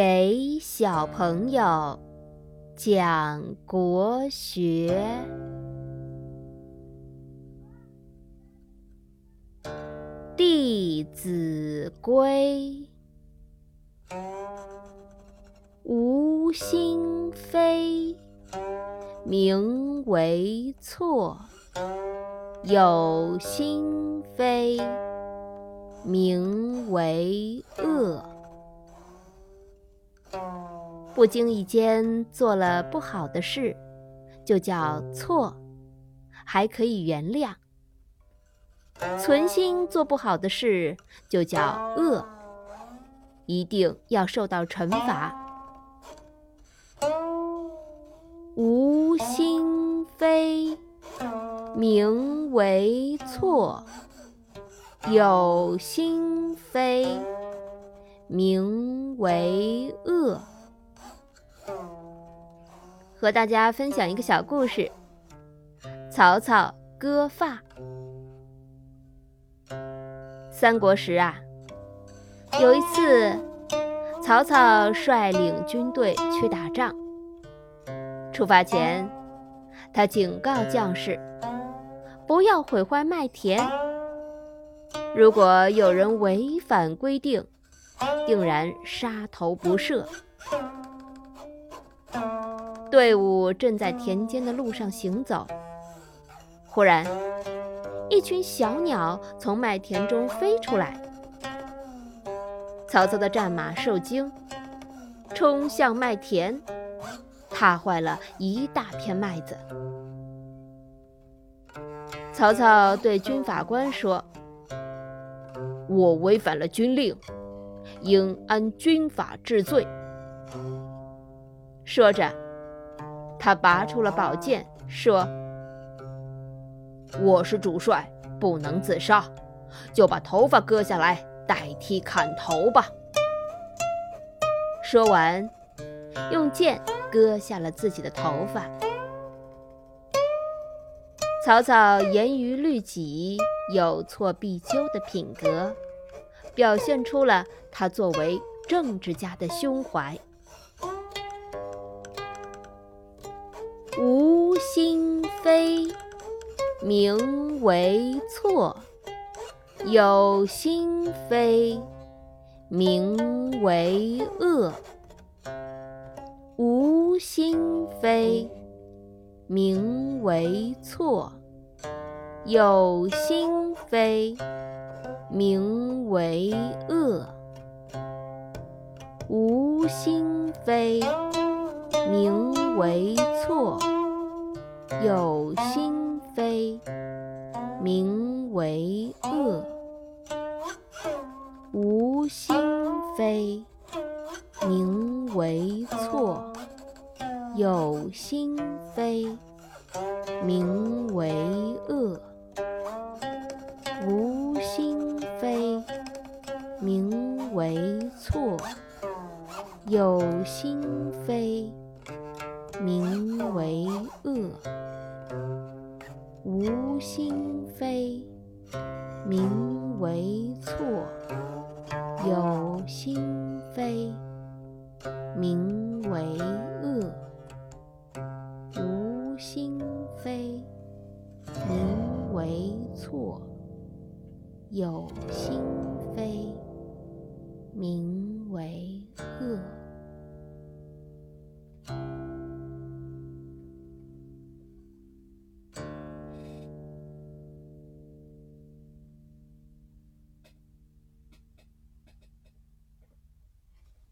给小朋友讲国学《弟子规》：无心非，名为错；有心非，名为恶。不经意间做了不好的事，就叫错，还可以原谅；存心做不好的事，就叫恶，一定要受到惩罚。无心非，名为错；有心非，名为恶。和大家分享一个小故事：曹操割发。三国时啊，有一次，曹操率领军队去打仗。出发前，他警告将士，不要毁坏麦田。如果有人违反规定，定然杀头不赦。队伍正在田间的路上行走，忽然，一群小鸟从麦田中飞出来。曹操的战马受惊，冲向麦田，踏坏了一大片麦子。曹操对军法官说：“我违反了军令，应按军法治罪。”说着。他拔出了宝剑，说：“我是主帅，不能自杀，就把头发割下来代替砍头吧。”说完，用剑割下了自己的头发。曹操严于律己、有错必纠的品格，表现出了他作为政治家的胸怀。无心非，名为错；有心非，名为恶。无心非，名为错；有心非，名为恶。无心非。名为错，有心非；名为恶。无心非，名为错；有心非，名为恶。无心非，名为错；有心非。名为恶，无心非；名为错，有心非；名为恶，无心非；名为错，有心非，名。为恶。